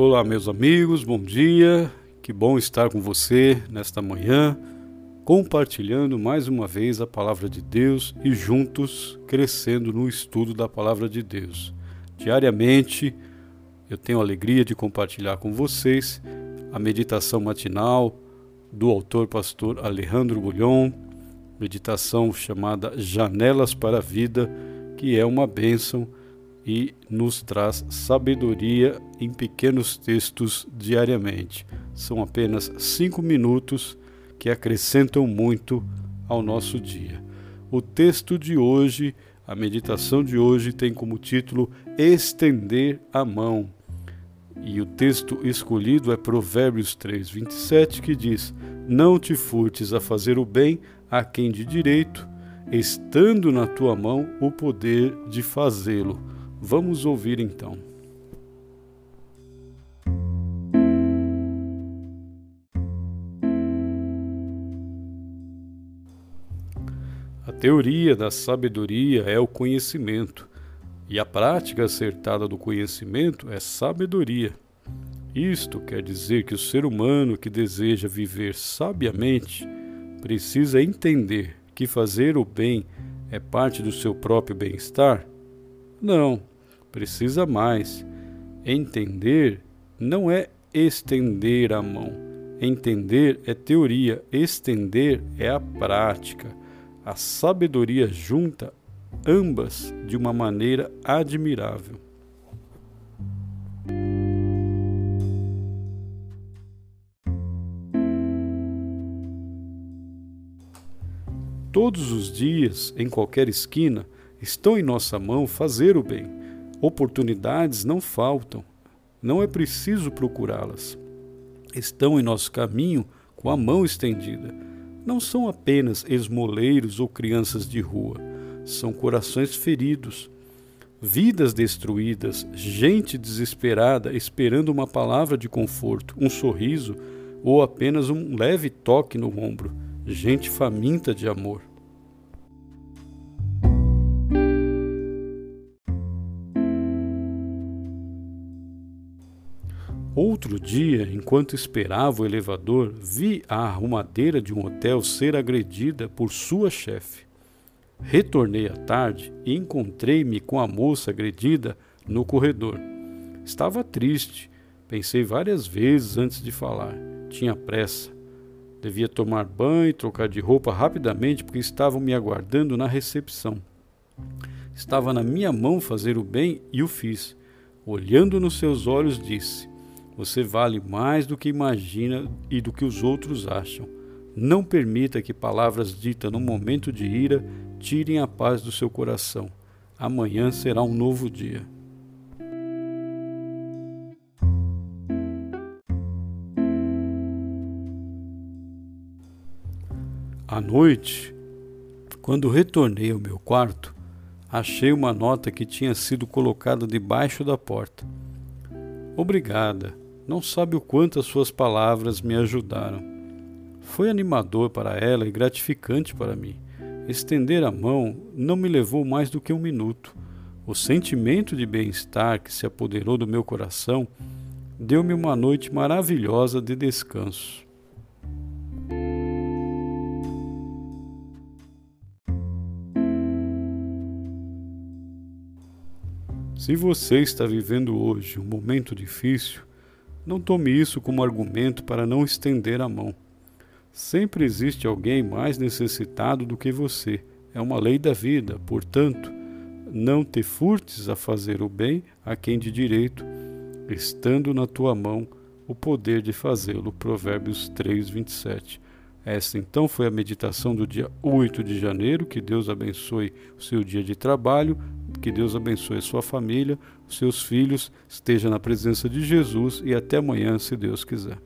Olá, meus amigos, bom dia. Que bom estar com você nesta manhã, compartilhando mais uma vez a palavra de Deus e juntos crescendo no estudo da palavra de Deus. Diariamente eu tenho a alegria de compartilhar com vocês a meditação matinal do autor pastor Alejandro Bulhon, meditação chamada Janelas para a Vida, que é uma bênção e nos traz sabedoria em pequenos textos diariamente. São apenas cinco minutos que acrescentam muito ao nosso dia. O texto de hoje, a meditação de hoje, tem como título Estender a Mão. E o texto escolhido é Provérbios 3, 27, que diz: Não te furtes a fazer o bem a quem de direito, estando na tua mão o poder de fazê-lo Vamos ouvir então. A teoria da sabedoria é o conhecimento, e a prática acertada do conhecimento é sabedoria. Isto quer dizer que o ser humano que deseja viver sabiamente precisa entender que fazer o bem é parte do seu próprio bem-estar não, precisa mais. Entender não é estender a mão. Entender é teoria, estender é a prática. A sabedoria junta ambas de uma maneira admirável. Todos os dias, em qualquer esquina, Estão em nossa mão fazer o bem. Oportunidades não faltam, não é preciso procurá-las. Estão em nosso caminho com a mão estendida. Não são apenas esmoleiros ou crianças de rua, são corações feridos, vidas destruídas, gente desesperada esperando uma palavra de conforto, um sorriso ou apenas um leve toque no ombro, gente faminta de amor. Outro dia, enquanto esperava o elevador, vi a arrumadeira de um hotel ser agredida por sua chefe. Retornei à tarde e encontrei-me com a moça agredida no corredor. Estava triste. Pensei várias vezes antes de falar. Tinha pressa. Devia tomar banho e trocar de roupa rapidamente porque estavam me aguardando na recepção. Estava na minha mão fazer o bem e o fiz. Olhando nos seus olhos, disse: você vale mais do que imagina e do que os outros acham. Não permita que palavras ditas no momento de ira tirem a paz do seu coração. Amanhã será um novo dia. À noite, quando retornei ao meu quarto, achei uma nota que tinha sido colocada debaixo da porta. Obrigada. Não sabe o quanto as suas palavras me ajudaram. Foi animador para ela e gratificante para mim. Estender a mão não me levou mais do que um minuto. O sentimento de bem-estar que se apoderou do meu coração deu-me uma noite maravilhosa de descanso. Se você está vivendo hoje um momento difícil, não tome isso como argumento para não estender a mão. Sempre existe alguém mais necessitado do que você. É uma lei da vida, portanto, não te furtes a fazer o bem a quem de direito, estando na tua mão o poder de fazê-lo. Provérbios 3, 27. Esta então foi a meditação do dia 8 de janeiro. Que Deus abençoe o seu dia de trabalho. Que Deus abençoe a sua família, os seus filhos, esteja na presença de Jesus e até amanhã, se Deus quiser.